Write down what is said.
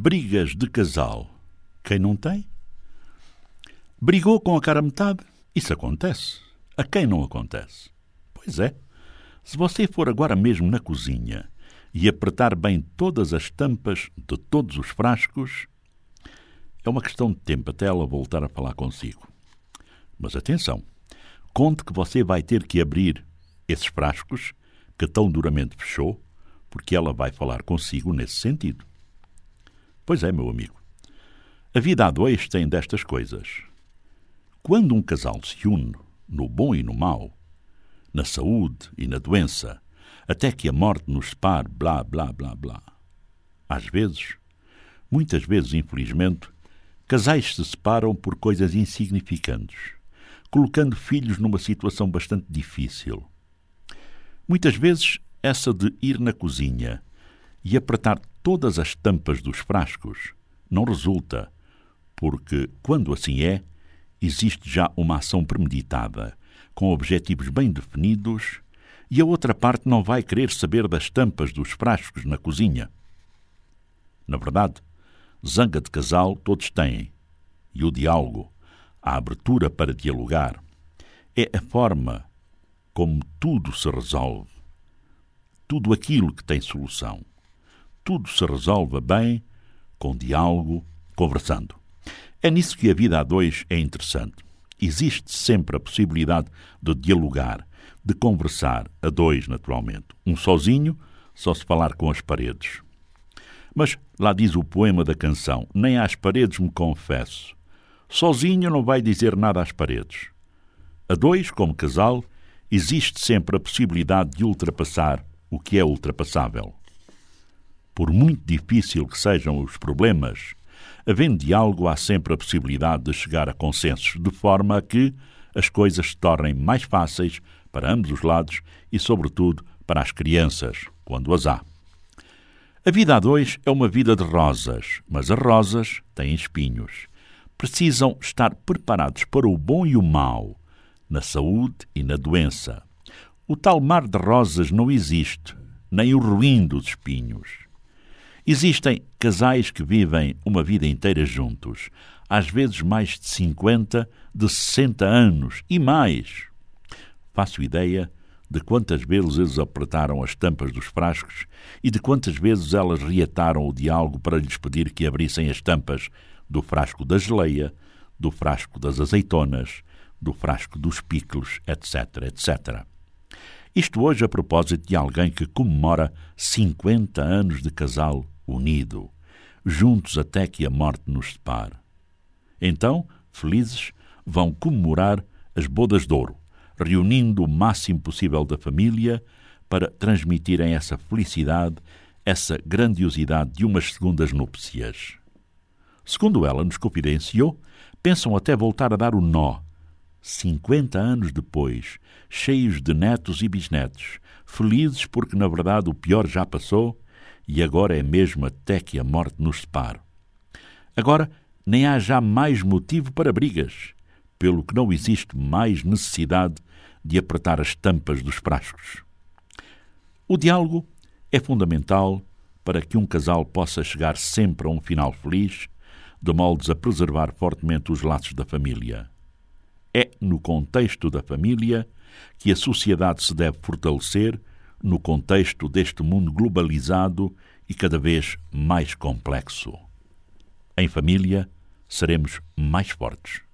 Brigas de casal. Quem não tem? Brigou com a cara metade? Isso acontece. A quem não acontece? Pois é. Se você for agora mesmo na cozinha e apertar bem todas as tampas de todos os frascos, é uma questão de tempo até ela voltar a falar consigo. Mas atenção, conte que você vai ter que abrir esses frascos que tão duramente fechou, porque ela vai falar consigo nesse sentido. Pois é, meu amigo. A vida a dois tem destas coisas. Quando um casal se une no bom e no mau, na saúde e na doença, até que a morte nos separe, blá, blá, blá, blá. Às vezes, muitas vezes, infelizmente, casais se separam por coisas insignificantes, colocando filhos numa situação bastante difícil. Muitas vezes, essa de ir na cozinha e apertar todas as tampas dos frascos não resulta, porque, quando assim é, existe já uma ação premeditada, com objetivos bem definidos, e a outra parte não vai querer saber das tampas dos frascos na cozinha. Na verdade, zanga de casal todos têm, e o diálogo, a abertura para dialogar, é a forma como tudo se resolve. Tudo aquilo que tem solução tudo se resolva bem com diálogo, conversando. É nisso que a vida a dois é interessante. Existe sempre a possibilidade de dialogar, de conversar a dois, naturalmente. Um sozinho, só se falar com as paredes. Mas lá diz o poema da canção: Nem às paredes me confesso. Sozinho não vai dizer nada às paredes. A dois, como casal, existe sempre a possibilidade de ultrapassar o que é ultrapassável por muito difícil que sejam os problemas, havendo diálogo, há sempre a possibilidade de chegar a consensos, de forma a que as coisas se tornem mais fáceis para ambos os lados e, sobretudo, para as crianças, quando as há. A vida a dois é uma vida de rosas, mas as rosas têm espinhos. Precisam estar preparados para o bom e o mau, na saúde e na doença. O tal mar de rosas não existe, nem o ruim dos espinhos. Existem casais que vivem uma vida inteira juntos, às vezes mais de 50, de 60 anos e mais. Faço ideia de quantas vezes eles apertaram as tampas dos frascos e de quantas vezes elas reataram o diálogo para lhes pedir que abrissem as tampas do frasco da geleia, do frasco das azeitonas, do frasco dos picos, etc, etc. Isto hoje a propósito de alguém que comemora 50 anos de casal unido, juntos até que a morte nos separe. Então, felizes, vão comemorar as bodas de ouro, reunindo o máximo possível da família para transmitirem essa felicidade, essa grandiosidade de umas segundas núpcias. Segundo ela nos confidenciou, pensam até voltar a dar o nó. Cinquenta anos depois, cheios de netos e bisnetos, felizes porque na verdade o pior já passou e agora é mesmo até que a morte nos separe. Agora nem há já mais motivo para brigas, pelo que não existe mais necessidade de apertar as tampas dos frascos. O diálogo é fundamental para que um casal possa chegar sempre a um final feliz, de moldes a preservar fortemente os laços da família. É no contexto da família que a sociedade se deve fortalecer no contexto deste mundo globalizado e cada vez mais complexo. Em família, seremos mais fortes.